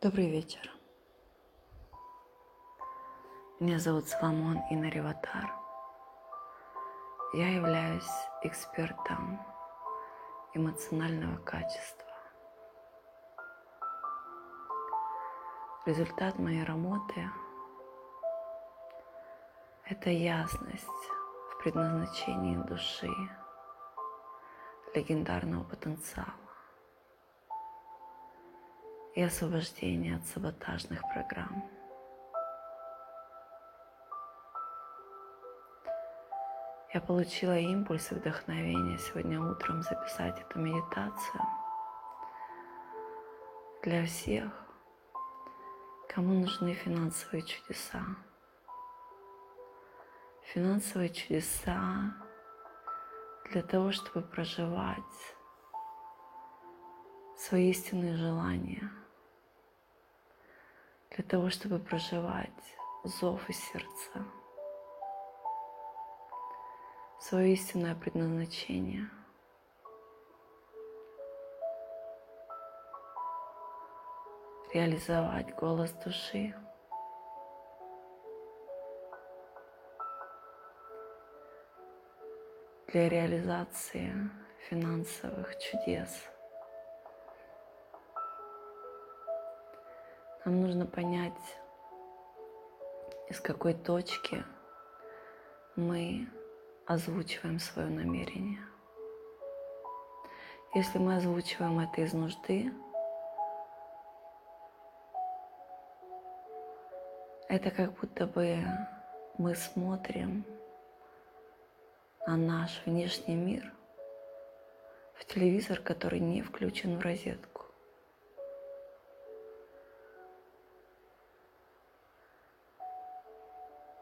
Добрый вечер. Меня зовут Соломон Инариватар. Я являюсь экспертом эмоционального качества. Результат моей работы – это ясность в предназначении души, легендарного потенциала и освобождение от саботажных программ. Я получила импульс и вдохновение сегодня утром записать эту медитацию для всех, кому нужны финансовые чудеса. Финансовые чудеса для того, чтобы проживать свои истинные желания, для того, чтобы проживать зов из сердца, свое истинное предназначение. Реализовать голос души. Для реализации финансовых чудес – Нам нужно понять, из какой точки мы озвучиваем свое намерение. Если мы озвучиваем это из нужды, это как будто бы мы смотрим на наш внешний мир в телевизор, который не включен в розетку.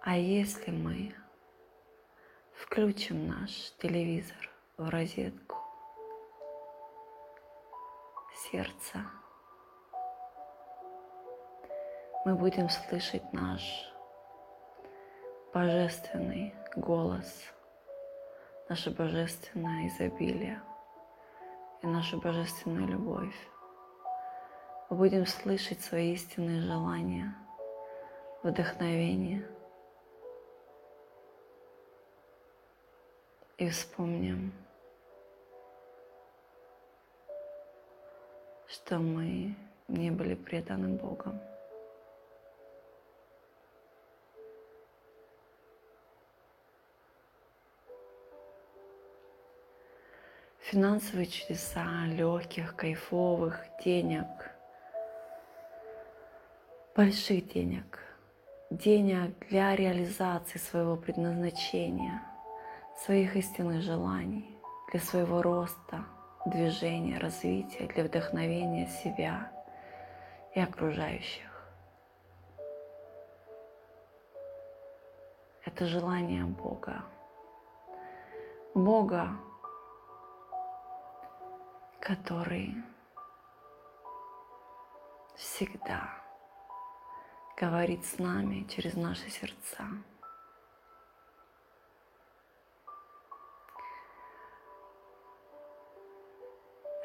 А если мы включим наш телевизор в розетку сердца, мы будем слышать наш божественный голос, наше божественное изобилие и нашу божественную любовь. Мы будем слышать свои истинные желания, вдохновение – и вспомним, что мы не были преданы Богом. Финансовые чудеса легких, кайфовых денег, больших денег, денег для реализации своего предназначения – своих истинных желаний, для своего роста, движения, развития, для вдохновения себя и окружающих. Это желание Бога. Бога, который всегда говорит с нами через наши сердца.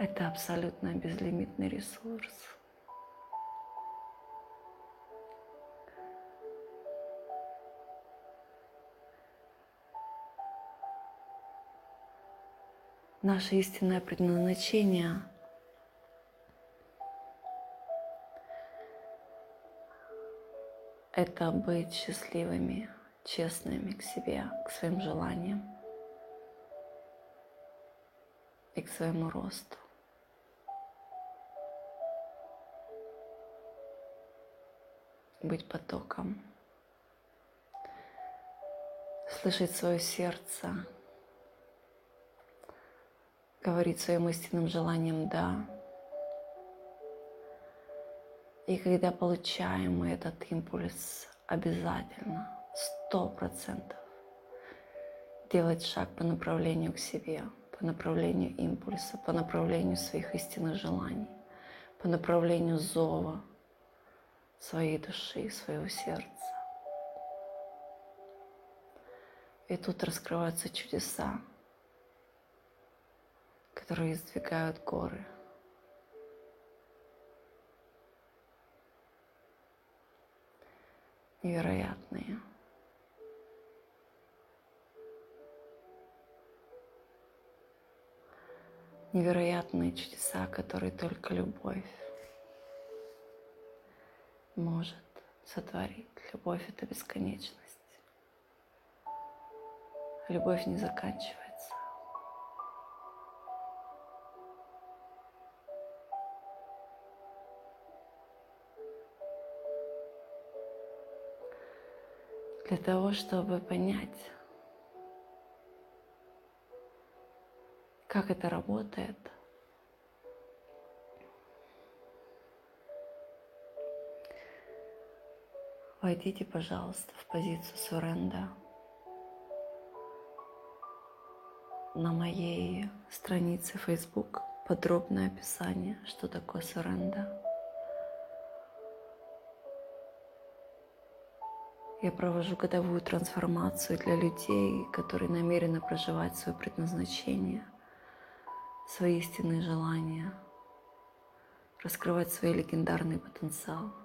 Это абсолютно безлимитный ресурс. Наше истинное предназначение – это быть счастливыми, честными к себе, к своим желаниям и к своему росту. Быть потоком, слышать свое сердце, говорить своим истинным желанием «да». И когда получаем мы этот импульс, обязательно, сто процентов, делать шаг по направлению к себе, по направлению импульса, по направлению своих истинных желаний, по направлению зова – своей души, своего сердца. И тут раскрываются чудеса, которые издвигают горы. невероятные. Невероятные чудеса, которые только любовь может сотворить. Любовь — это бесконечность. Любовь не заканчивается. Для того, чтобы понять, как это работает, войдите, пожалуйста, в позицию суренда на моей странице Facebook подробное описание, что такое суренда. Я провожу годовую трансформацию для людей, которые намерены проживать свое предназначение, свои истинные желания, раскрывать свой легендарный потенциал.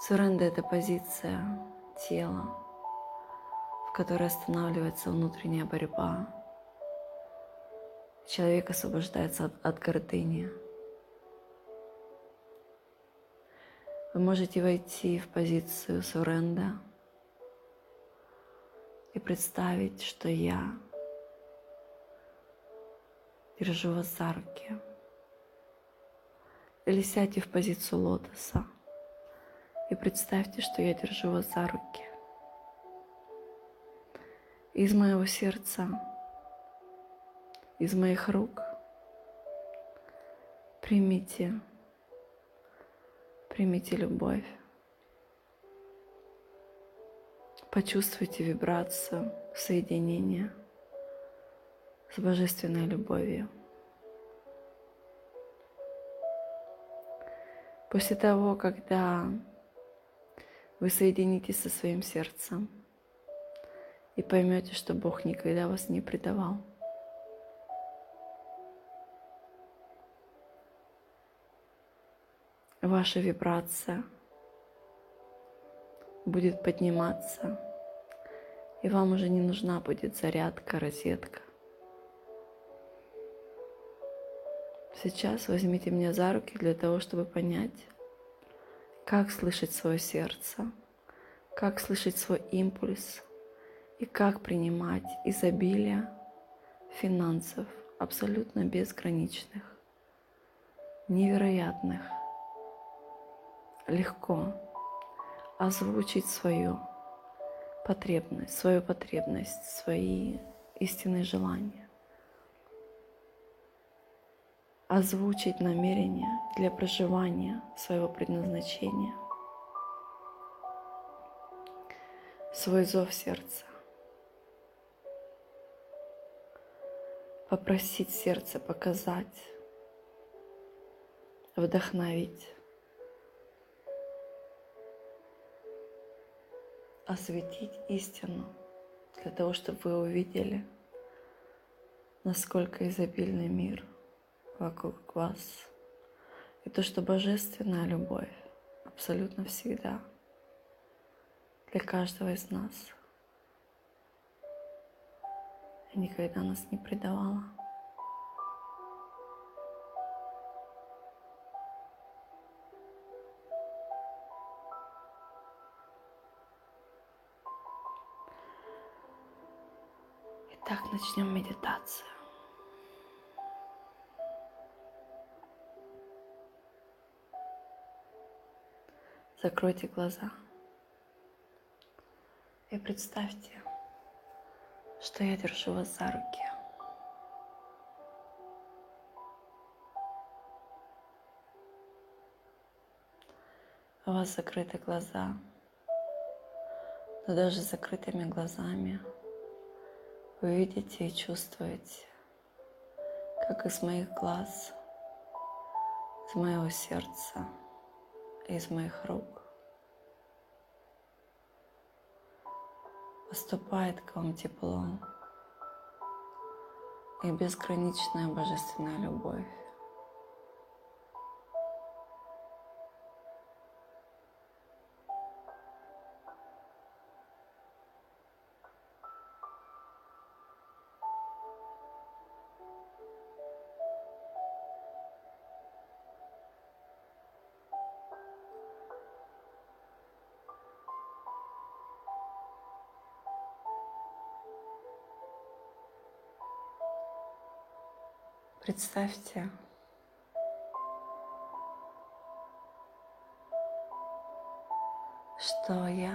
Суренда – это позиция тела, в которой останавливается внутренняя борьба. Человек освобождается от, от гордыни – Вы можете войти в позицию суренда и представить, что я держу вас за руки. Или сядьте в позицию лотоса и представьте, что я держу вас за руки. Из моего сердца, из моих рук примите Примите любовь. Почувствуйте вибрацию соединения с божественной любовью. После того, когда вы соединитесь со своим сердцем и поймете, что Бог никогда вас не предавал, ваша вибрация будет подниматься, и вам уже не нужна будет зарядка, розетка. Сейчас возьмите меня за руки для того, чтобы понять, как слышать свое сердце, как слышать свой импульс и как принимать изобилие финансов абсолютно безграничных, невероятных, легко озвучить свою потребность, свою потребность, свои истинные желания. Озвучить намерение для проживания своего предназначения. Свой зов сердца. Попросить сердце показать, вдохновить осветить истину, для того, чтобы вы увидели, насколько изобильный мир вокруг вас. И то, что божественная любовь абсолютно всегда для каждого из нас и никогда нас не предавала. Итак, начнем медитацию. Закройте глаза и представьте, что я держу вас за руки. У вас закрыты глаза, но даже закрытыми глазами – вы видите и чувствуете, как из моих глаз, из моего сердца, из моих рук поступает к вам тепло и безграничная божественная любовь. Представьте, что я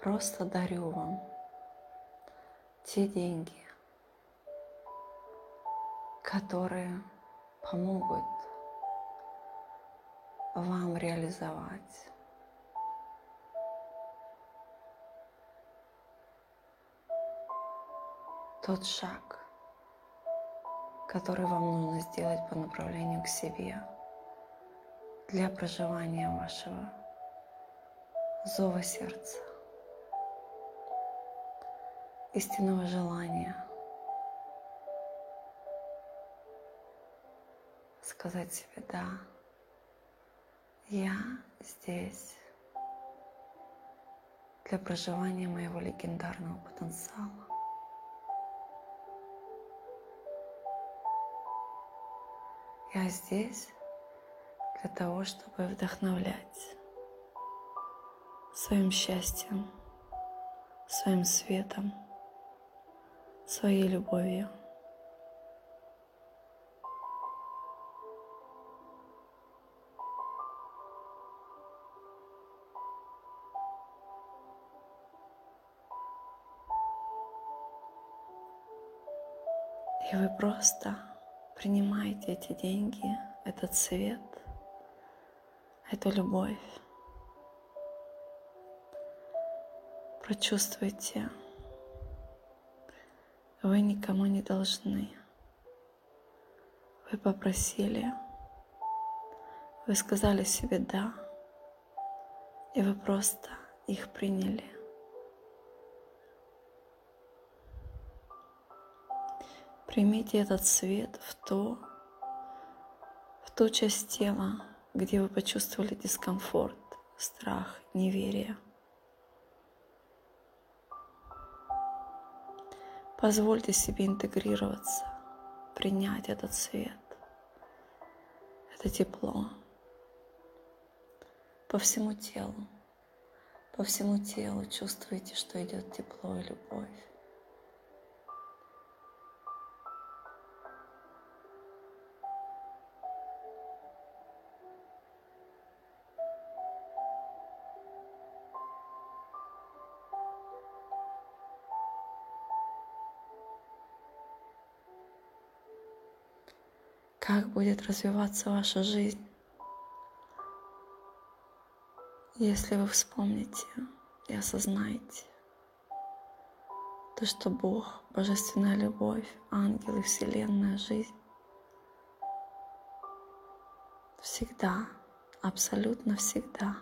просто дарю вам те деньги, которые помогут вам реализовать тот шаг, который вам нужно сделать по направлению к себе для проживания вашего зова сердца, истинного желания сказать себе «да». Я здесь для проживания моего легендарного потенциала. Я здесь для того, чтобы вдохновлять своим счастьем, своим светом, своей любовью. И вы просто принимаете эти деньги, этот свет, эту любовь. Прочувствуйте, вы никому не должны. Вы попросили, вы сказали себе «да», и вы просто их приняли. Примите этот свет в то, в ту часть тела, где вы почувствовали дискомфорт, страх, неверие. Позвольте себе интегрироваться, принять этот свет, это тепло по всему телу. По всему телу чувствуете, что идет тепло и любовь. Как будет развиваться ваша жизнь, если вы вспомните и осознаете то, что Бог, Божественная любовь, ангелы, Вселенная, жизнь всегда, абсолютно всегда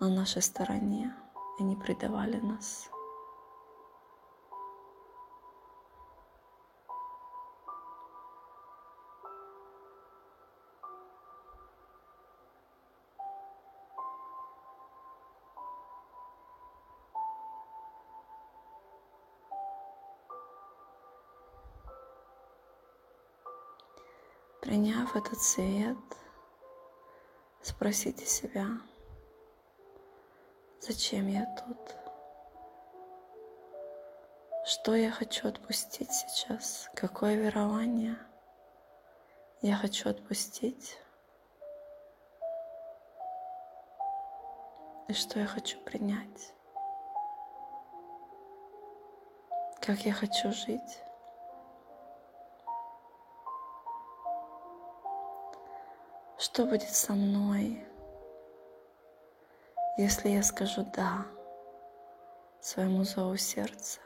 на нашей стороне и не предавали нас. Приняв этот свет, спросите себя, зачем я тут? Что я хочу отпустить сейчас? Какое верование я хочу отпустить? И что я хочу принять? Как я хочу жить? Что будет со мной, если я скажу «да» своему зову сердца?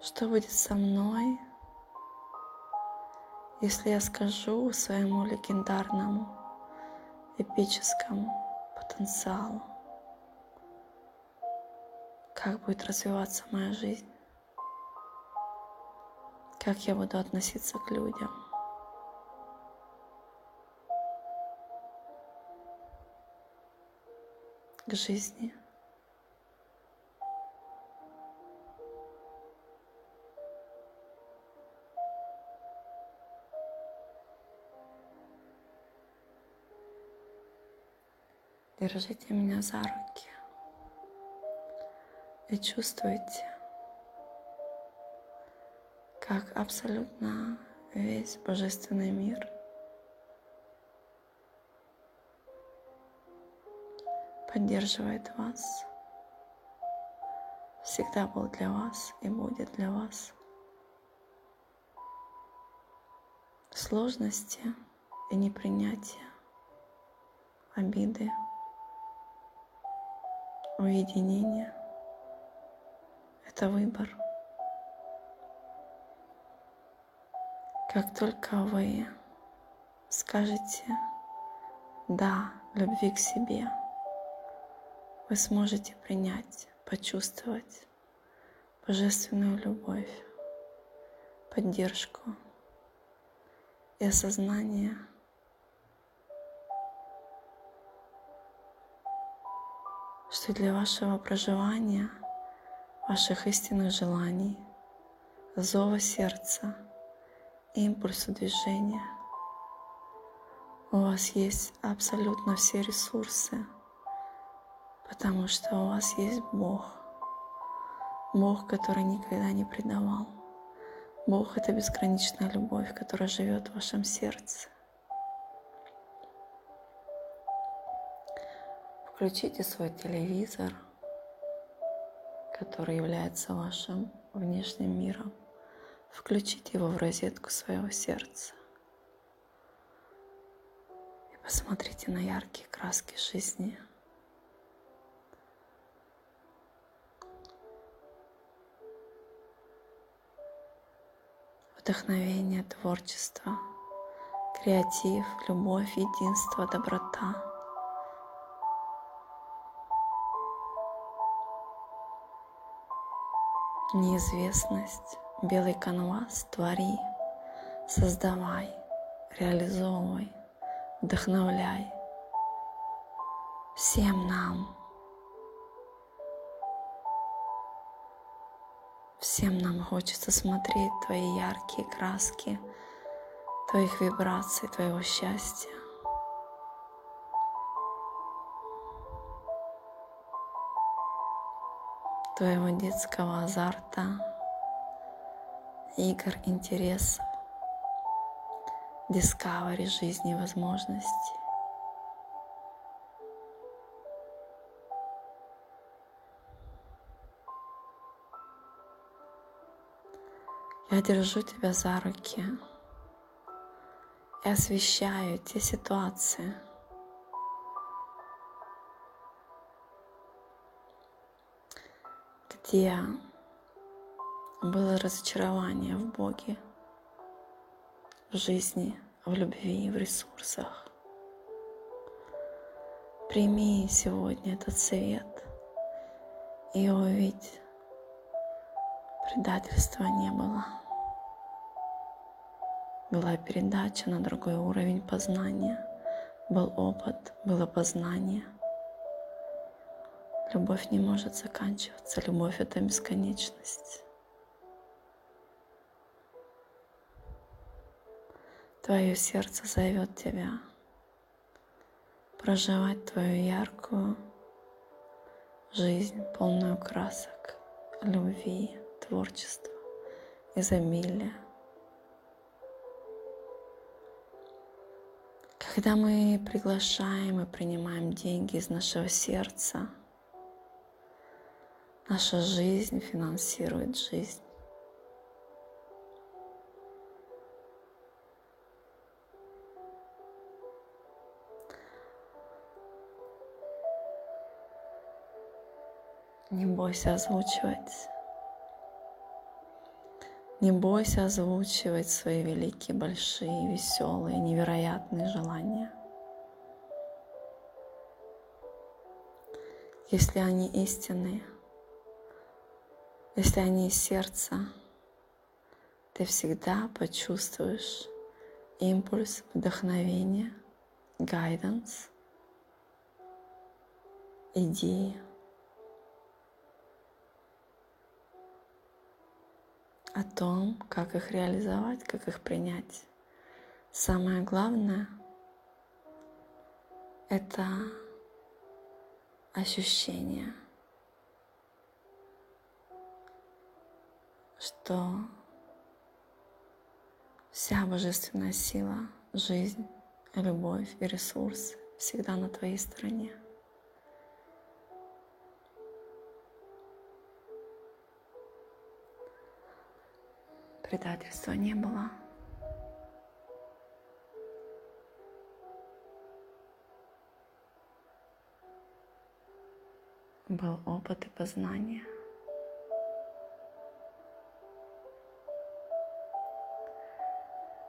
Что будет со мной, если я скажу своему легендарному, эпическому потенциалу? Как будет развиваться моя жизнь? Как я буду относиться к людям? К жизни. Держите меня за руки и чувствуйте, как абсолютно весь божественный мир поддерживает вас, всегда был для вас и будет для вас. Сложности и непринятие, обиды, уединение — это выбор. Как только вы скажете «да» любви к себе, вы сможете принять, почувствовать божественную любовь, поддержку и осознание – что для вашего проживания, ваших истинных желаний, зова сердца, импульса движения, у вас есть абсолютно все ресурсы, потому что у вас есть Бог, Бог, который никогда не предавал. Бог — это безграничная любовь, которая живет в вашем сердце. Включите свой телевизор, который является вашим внешним миром. Включите его в розетку своего сердца. И посмотрите на яркие краски жизни. Вдохновение, творчество, креатив, любовь, единство, доброта – неизвестность, белый канвас, твори, создавай, реализовывай, вдохновляй. Всем нам, всем нам хочется смотреть твои яркие краски, твоих вибраций, твоего счастья. твоего детского азарта, игр, интересов, discovery жизни возможностей. Я держу тебя за руки и освещаю те ситуации, где было разочарование в Боге, в жизни, в любви, в ресурсах. Прими сегодня этот совет и увидь, предательства не было. Была передача на другой уровень познания, был опыт, было познание – Любовь не может заканчиваться. Любовь — это бесконечность. Твое сердце зовет тебя проживать твою яркую жизнь, полную красок, любви, творчества, изобилия. Когда мы приглашаем и принимаем деньги из нашего сердца — Наша жизнь финансирует жизнь. Не бойся озвучивать. Не бойся озвучивать свои великие, большие, веселые, невероятные желания. Если они истинные – если они из сердца, ты всегда почувствуешь импульс вдохновения, гайденс, идеи. О том, как их реализовать, как их принять. Самое главное — это ощущение — что Вся божественная сила, жизнь, любовь и ресурсы всегда на твоей стороне. Предательства не было. Был опыт и познание.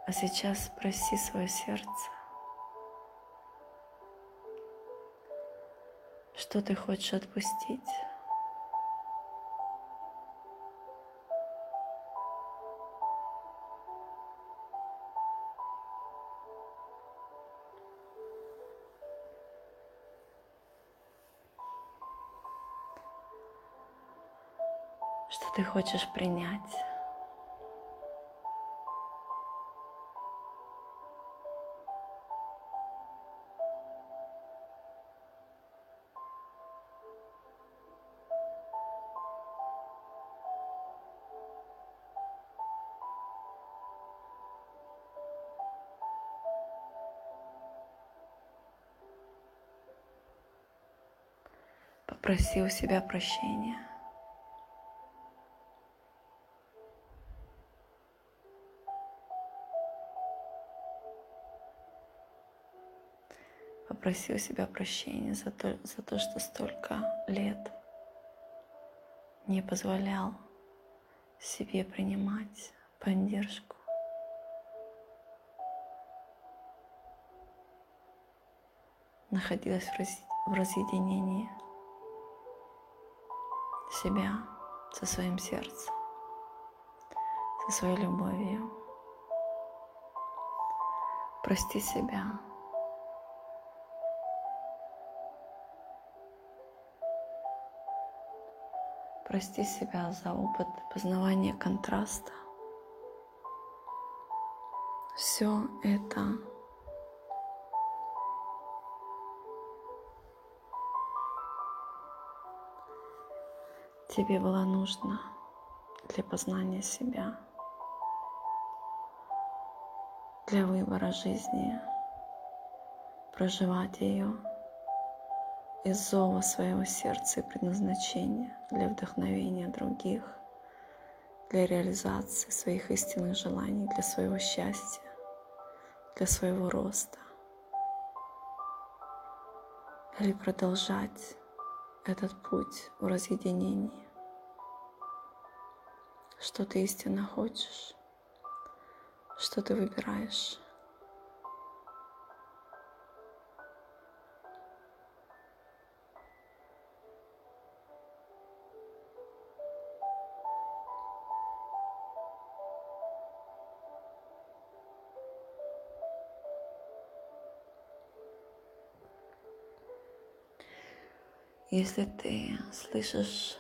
А сейчас спроси свое сердце, что ты хочешь отпустить. Хочешь принять. Попроси у себя прощения. Попроси себя прощения за то, за то, что столько лет не позволял себе принимать поддержку. Находилась в разъединении себя со своим сердцем, со своей любовью. Прости себя Прости себя за опыт познавания контраста. Все это тебе было нужно для познания себя, для выбора жизни, проживать ее из зова своего сердца и предназначения для вдохновения других, для реализации своих истинных желаний, для своего счастья, для своего роста. Или продолжать этот путь в разъединении. Что ты истинно хочешь, что ты выбираешь. Если ты слышишь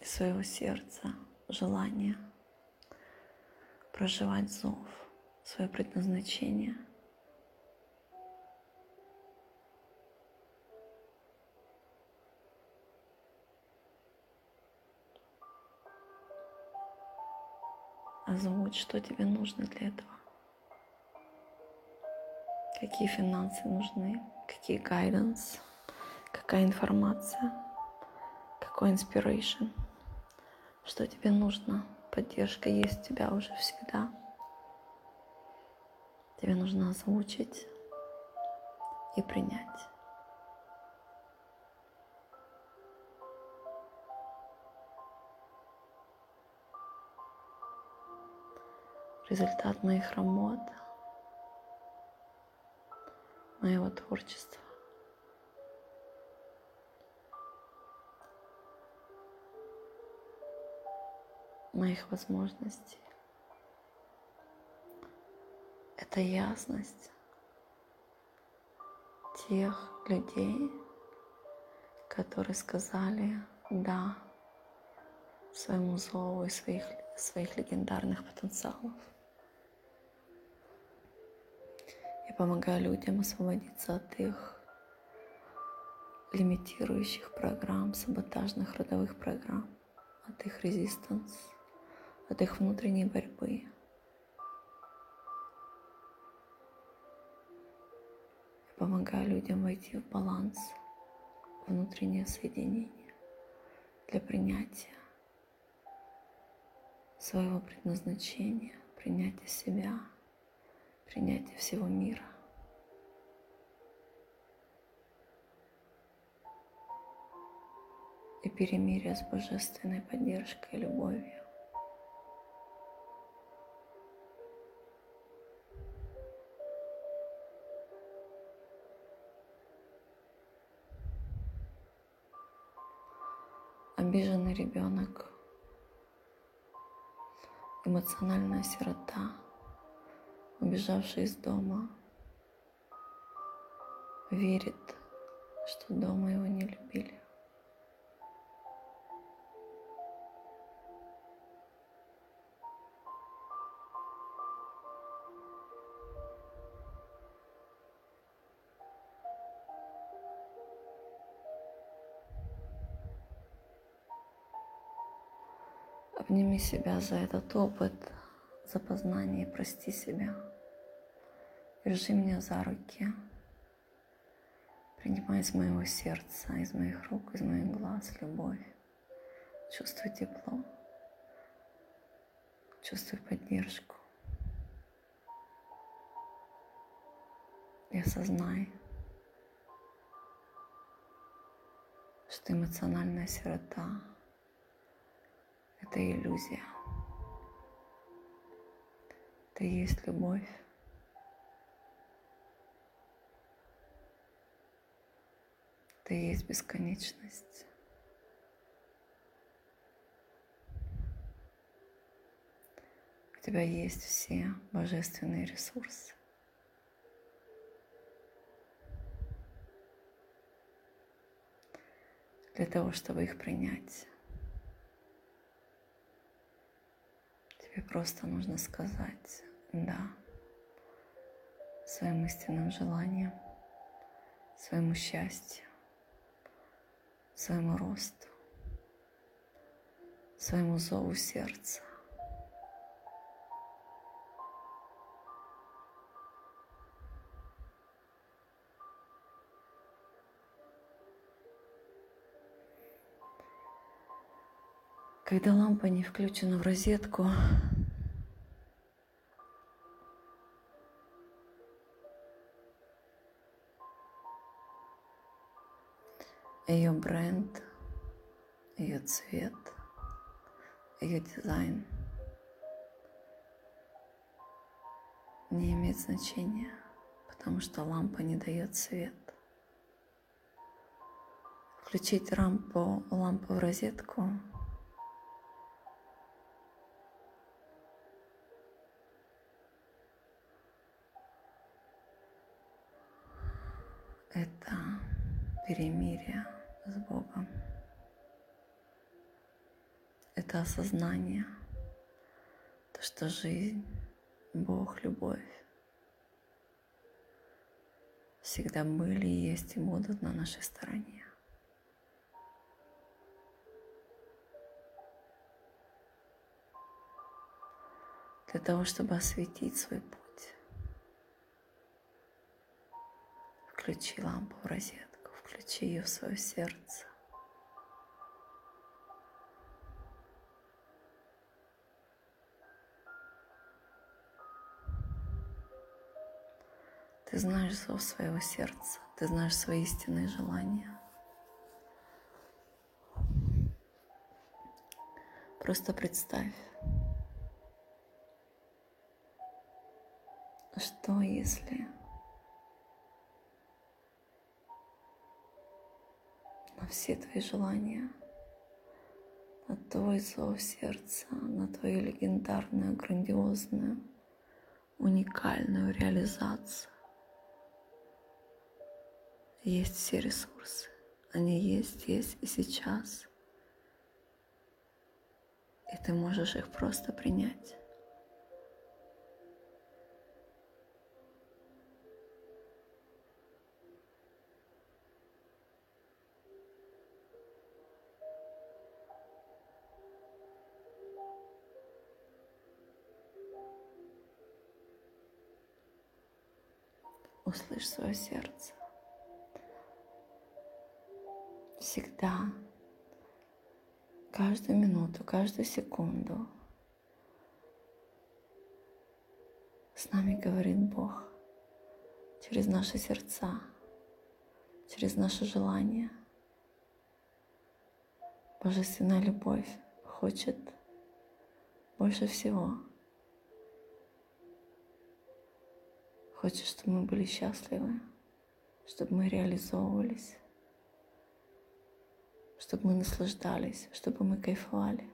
из своего сердца желание проживать зов, свое предназначение, озвучь, что тебе нужно для этого. Какие финансы нужны, какие гайденс какая информация, какой inspiration, что тебе нужно. Поддержка есть у тебя уже всегда. Тебе нужно озвучить и принять. Результат моих работ, моего творчества. Моих возможностей. Это ясность тех людей, которые сказали «да» своему зову и своих, своих легендарных потенциалов. Я помогаю людям освободиться от их лимитирующих программ, саботажных родовых программ, от их резистанс, от их внутренней борьбы. Я помогаю людям войти в баланс, внутреннее соединение для принятия своего предназначения, принятия себя, принятия всего мира. и перемирие с божественной поддержкой и любовью. Ребенок, эмоциональная сирота, убежавший из дома, верит, что дома его не любили. Обними себя за этот опыт, за познание прости себя. Держи меня за руки. Принимай из моего сердца, из моих рук, из моих глаз любовь. Чувствуй тепло. Чувствуй поддержку. И осознай, что эмоциональная сирота это иллюзия. Это есть любовь. Это есть бесконечность. У тебя есть все божественные ресурсы. для того, чтобы их принять. Тебе просто нужно сказать «да» своим истинным желанием, своему счастью, своему росту, своему зову сердца. Когда лампа не включена в розетку, ее бренд, ее цвет, ее дизайн не имеет значения, потому что лампа не дает свет. Включить лампу, лампу в розетку это перемирие с Богом. Это осознание, то, что жизнь, Бог, любовь всегда были, есть и будут на нашей стороне. Для того, чтобы осветить свой путь. Включи лампу в розетку, включи ее в свое сердце. Ты знаешь зов своего сердца, ты знаешь свои истинные желания. Просто представь, что если на все твои желания, на твой зов сердца, на твою легендарную, грандиозную, уникальную реализацию. Есть все ресурсы. Они есть здесь и сейчас. И ты можешь их просто принять. услышь свое сердце. Всегда, каждую минуту, каждую секунду с нами говорит Бог через наши сердца, через наши желания. Божественная любовь хочет больше всего Хочет, чтобы мы были счастливы, чтобы мы реализовывались, чтобы мы наслаждались, чтобы мы кайфовали.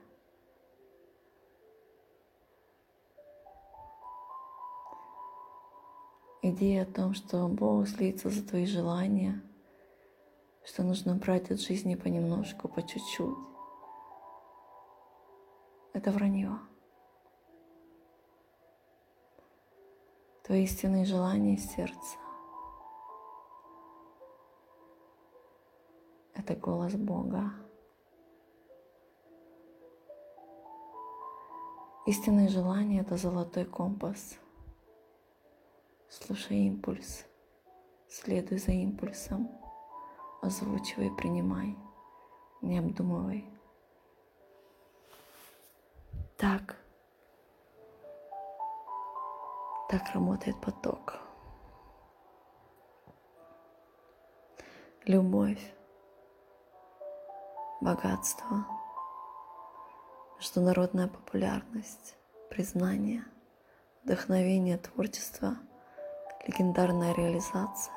Идея о том, что Бог злится за твои желания, что нужно брать от жизни понемножку, по чуть-чуть, это вранье. Твои истинные желания сердца — это голос Бога. Истинные желания — это золотой компас. Слушай импульс, следуй за импульсом, озвучивай, принимай, не обдумывай. Так, так работает поток. Любовь, богатство, международная популярность, признание, вдохновение, творчество, легендарная реализация.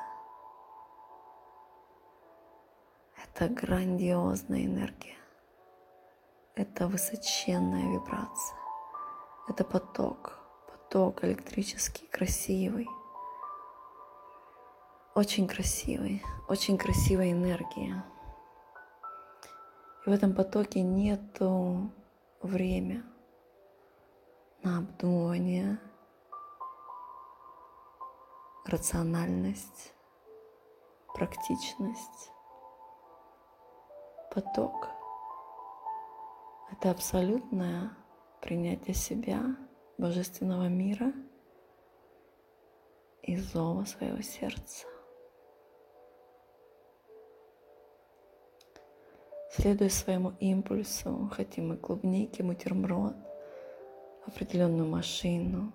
Это грандиозная энергия. Это высоченная вибрация. Это поток, поток электрический, красивый. Очень красивый, очень красивая энергия. И в этом потоке нету время на обдумывание, рациональность, практичность. Поток — это абсолютное принятие себя, божественного мира и зова своего сердца. Следуя своему импульсу, хотим мы клубники, бутерброд, определенную машину,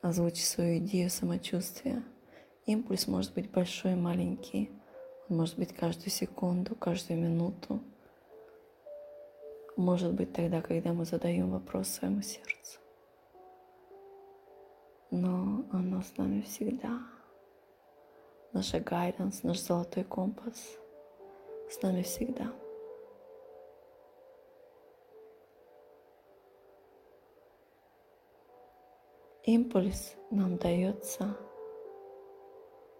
озвучить свою идею самочувствия. Импульс может быть большой и маленький, он может быть каждую секунду, каждую минуту – может быть тогда, когда мы задаем вопрос своему сердцу. Но оно с нами всегда. Наша гайденс, наш золотой компас с нами всегда. Импульс нам дается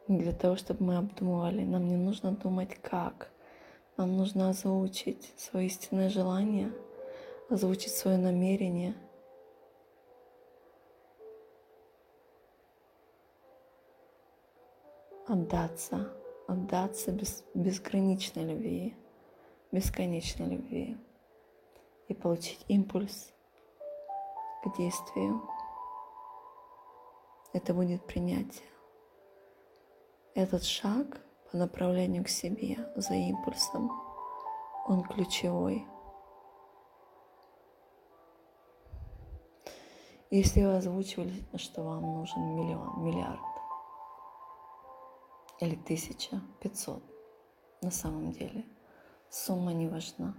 не для того, чтобы мы обдумывали. Нам не нужно думать, как – нам нужно озвучить свое истинное желание, озвучить свое намерение. Отдаться, отдаться без, безграничной любви, бесконечной любви и получить импульс к действию. Это будет принятие. Этот шаг — по направлению к себе за импульсом. Он ключевой. Если вы озвучивали, что вам нужен миллион, миллиард или тысяча, пятьсот, на самом деле сумма не важна.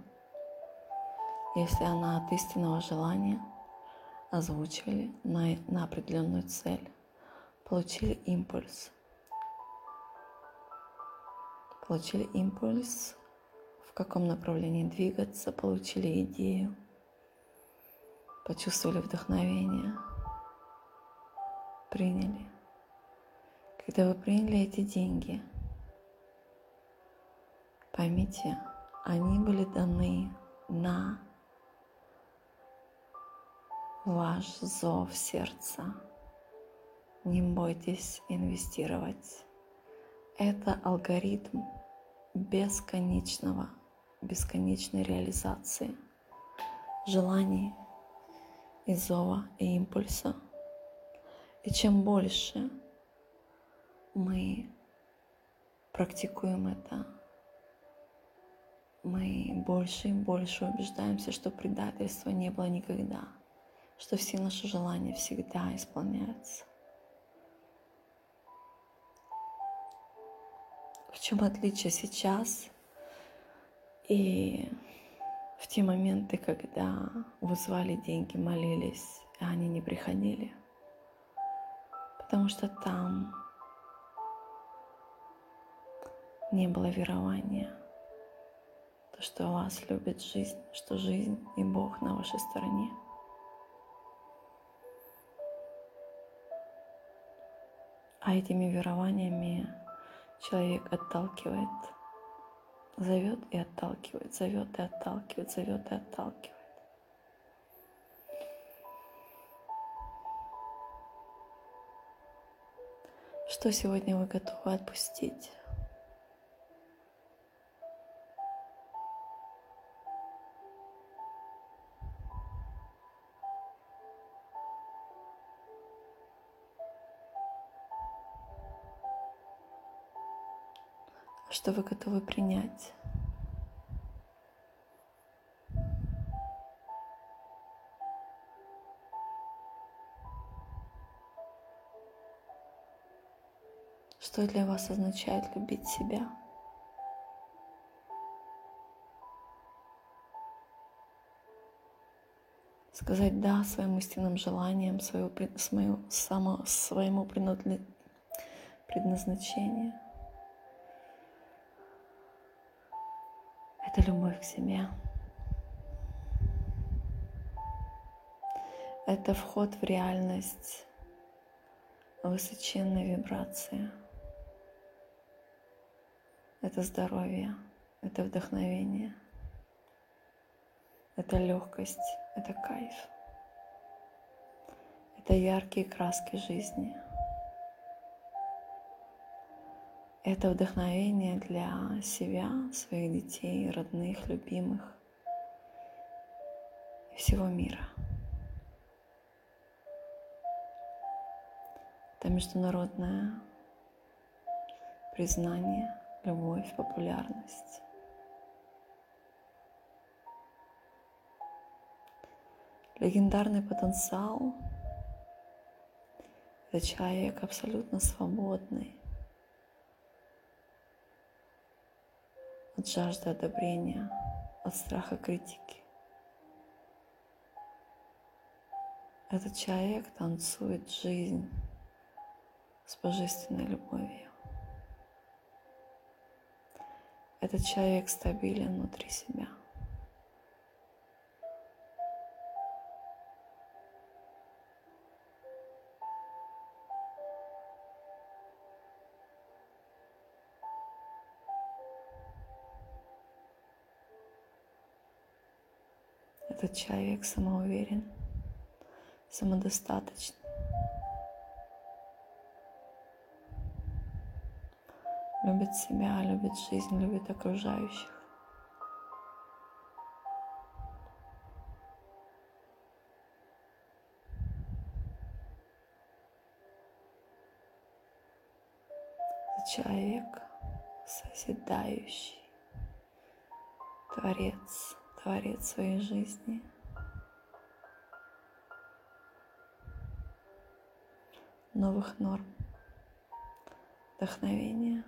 Если она от истинного желания, озвучили на, на определенную цель, получили импульс – получили импульс, в каком направлении двигаться, получили идею, почувствовали вдохновение, приняли. Когда вы приняли эти деньги, поймите, они были даны на ваш зов сердца. Не бойтесь инвестировать. Это алгоритм бесконечного, бесконечной реализации желаний и зова, и импульса. И чем больше мы практикуем это, мы больше и больше убеждаемся, что предательства не было никогда, что все наши желания всегда исполняются. В чем отличие сейчас и в те моменты, когда вы звали деньги, молились, а они не приходили? Потому что там не было верования, то, что вас любит жизнь, что жизнь и Бог на вашей стороне. А этими верованиями человек отталкивает, зовет и отталкивает, зовет и отталкивает, зовет и отталкивает. Что сегодня вы готовы отпустить? Что вы готовы принять. Что для вас означает любить себя? Сказать «да» своим истинным желаниям, своему, своему, само, своему предназначению – это любовь к себе. Это вход в реальность высоченной вибрации. Это здоровье, это вдохновение, это легкость, это кайф. Это яркие краски жизни – Это вдохновение для себя, своих детей, родных, любимых всего мира. Это международное признание, любовь, популярность. Легендарный потенциал – это человек абсолютно свободный, от жажды одобрения, от страха критики. Этот человек танцует жизнь с божественной любовью. Этот человек стабилен внутри себя. Этот человек самоуверен, самодостаточный. Любит себя, любит жизнь, любит окружающих. человек созидающий, творец творит своей жизни. Новых норм, вдохновения.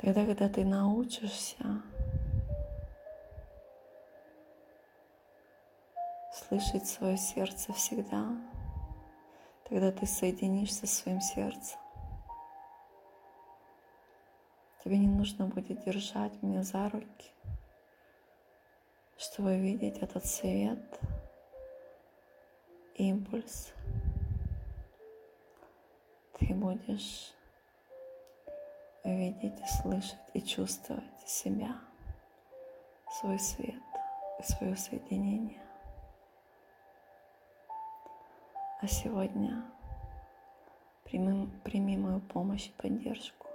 Тогда, когда ты научишься слышать свое сердце всегда, тогда ты соединишься со своим сердцем. Тебе не нужно будет держать меня за руки, чтобы видеть этот свет, импульс. Ты будешь видеть, слышать и чувствовать себя, свой свет и свое соединение. А сегодня прими, прими мою помощь и поддержку.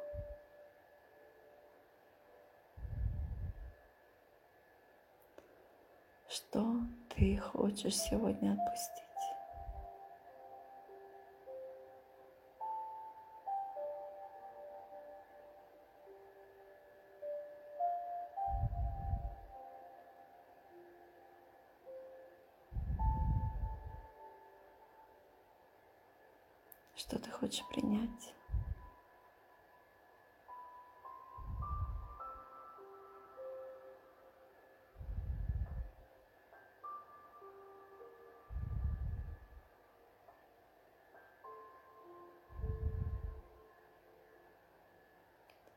Что ты хочешь сегодня отпустить? Хочешь принять?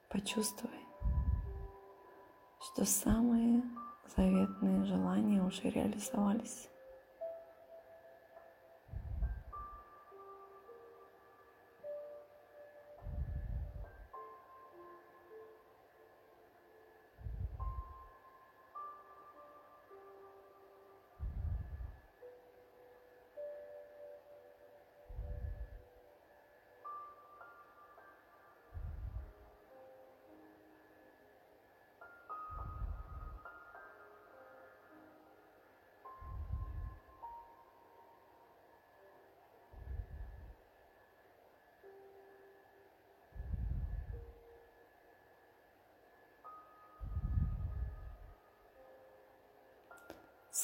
Почувствуй, что самые заветные желания уже реализовались.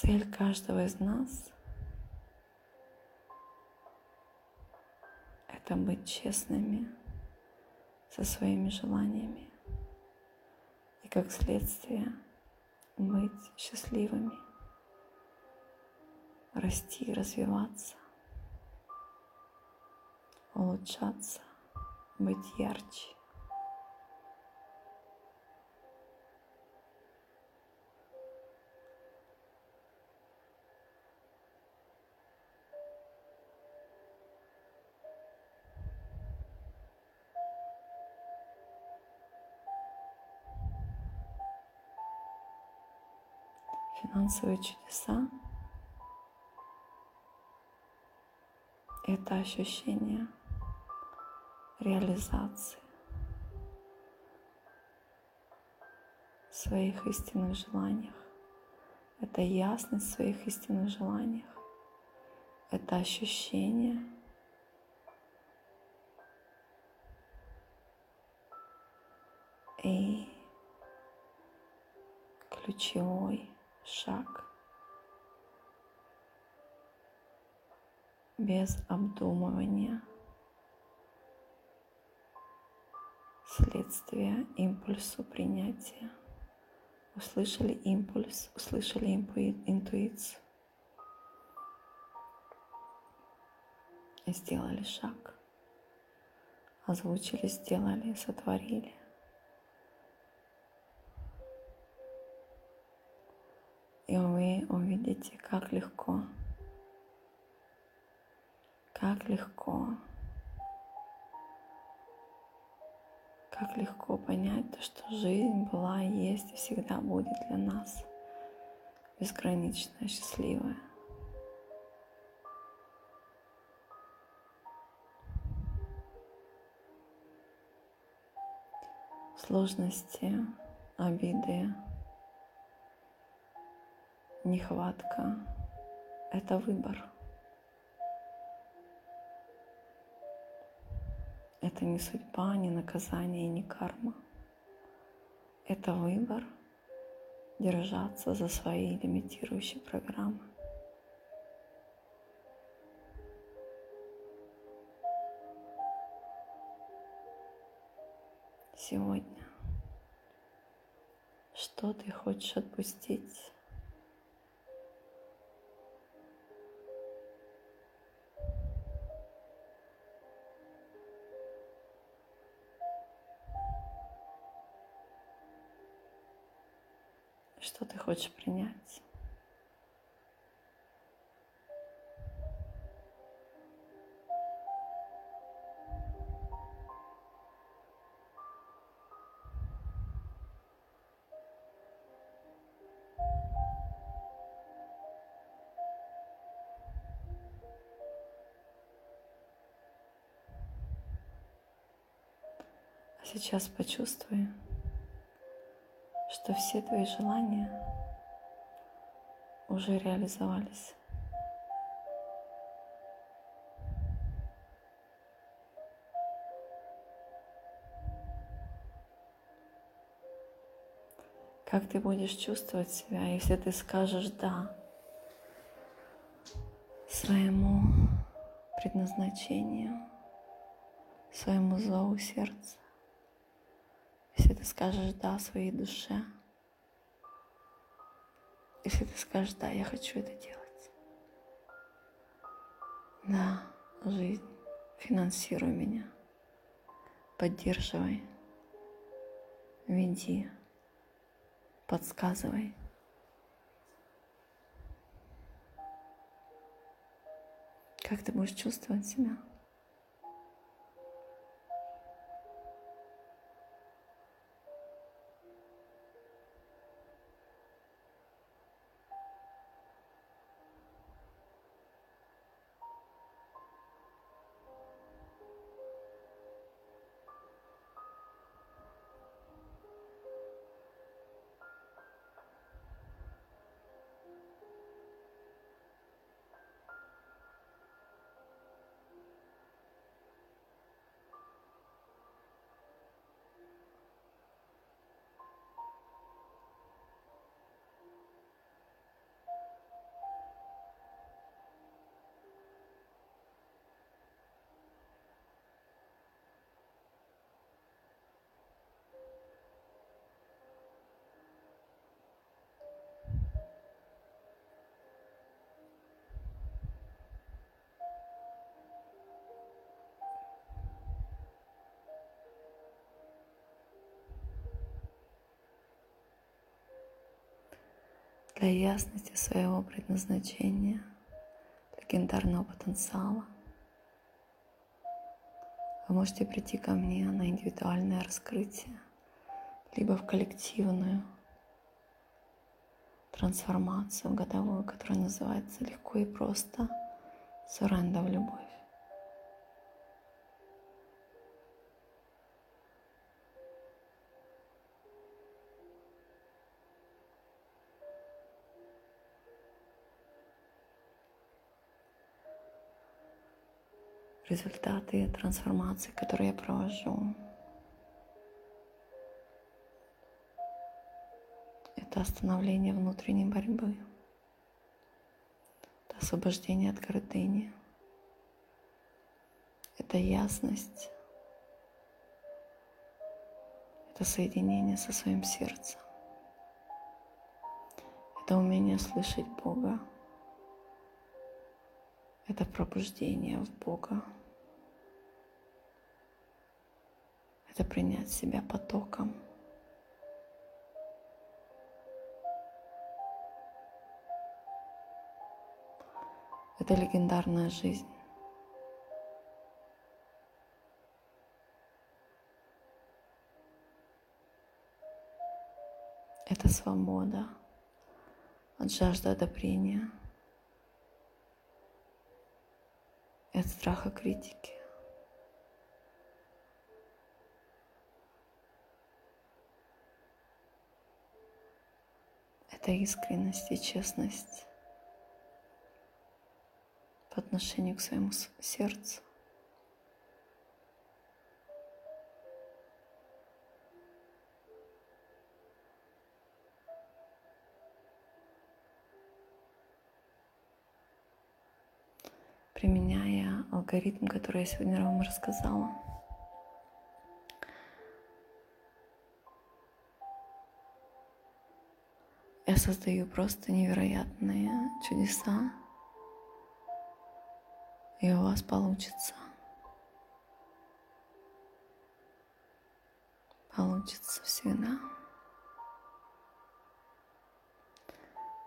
Цель каждого из нас – это быть честными со своими желаниями и, как следствие, быть счастливыми, расти, развиваться, улучшаться, быть ярче. Финансовые чудеса – это ощущение реализации своих истинных желаниях. Это ясность в своих истинных желаниях. Это ощущение и ключевой шаг без обдумывания следствия импульсу принятия. Услышали импульс, услышали интуицию сделали шаг. Озвучили, сделали, сотворили. И вы увидите, как легко, как легко, как легко понять то, что жизнь была, есть и всегда будет для нас безграничная, счастливая. Сложности, обиды, нехватка — это выбор. Это не судьба, не наказание, не карма. Это выбор держаться за свои лимитирующие программы. Сегодня что ты хочешь отпустить? Что ты хочешь принять. А сейчас почувствуй, что все твои желания уже реализовались. Как ты будешь чувствовать себя, если ты скажешь «да» своему предназначению, своему зову сердца? Если ты скажешь «да» своей душе, если ты скажешь «да, я хочу это делать», да, жизнь, финансируй меня, поддерживай, веди. Подсказывай. Как ты будешь чувствовать себя? Для ясности своего предназначения, легендарного потенциала. Вы можете прийти ко мне на индивидуальное раскрытие, либо в коллективную трансформацию годовую, которая называется легко и просто «Суренда в любовь». Результаты трансформации, которые я провожу. Это остановление внутренней борьбы, это освобождение от гордыни, это ясность, это соединение со своим сердцем, это умение слышать Бога, это пробуждение в Бога. Это принять себя потоком. Это легендарная жизнь. Это свобода от жажды одобрения – и от страха критики. Это искренность и честность по отношению к своему сердцу. применяя алгоритм, который я сегодня вам рассказала. Я создаю просто невероятные чудеса, и у вас получится. Получится всегда.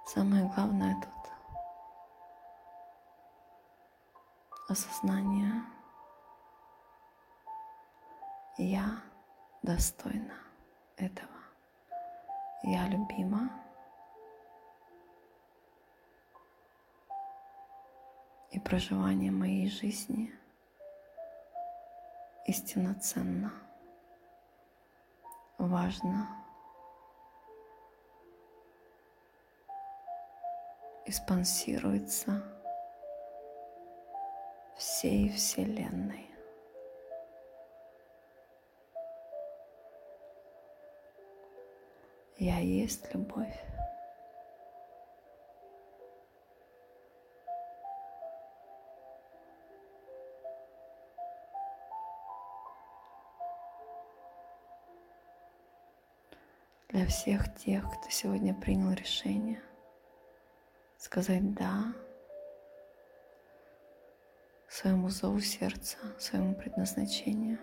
Самое главное тут осознание «Я достойна этого, я любима». И проживание моей жизни истинно ценно, важно и спонсируется всей Вселенной. Я есть любовь. Для всех тех, кто сегодня принял решение сказать «да» своему зову сердца, своему предназначению.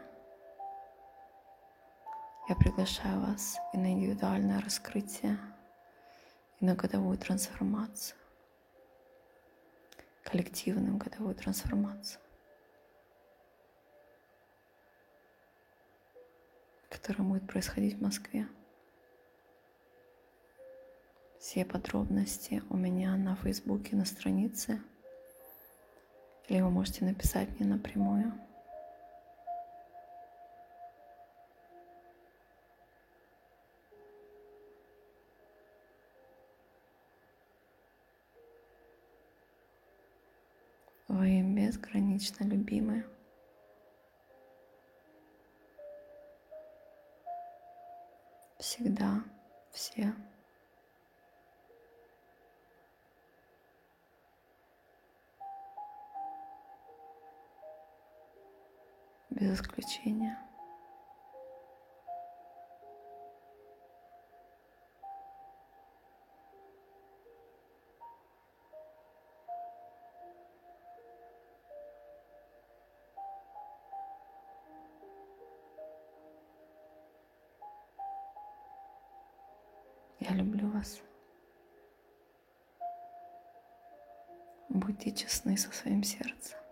Я приглашаю вас и на индивидуальное раскрытие, и на годовую трансформацию, коллективную годовую трансформацию, которая будет происходить в Москве. Все подробности у меня на Фейсбуке, на странице. Или вы можете написать мне напрямую. Вы безгранично любимы. Всегда все. Без исключения. Я люблю вас. Будьте честны со своим сердцем.